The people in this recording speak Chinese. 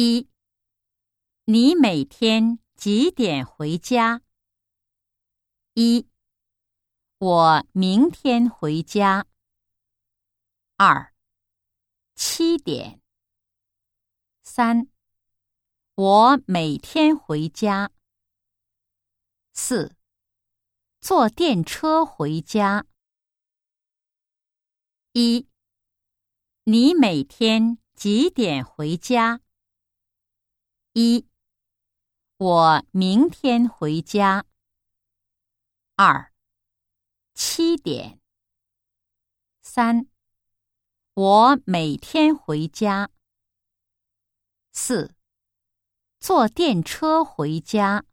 一，你每天几点回家？一，我明天回家。二，七点。三，我每天回家。四，坐电车回家。一，你每天几点回家？一，我明天回家。二，七点。三，我每天回家。四，坐电车回家。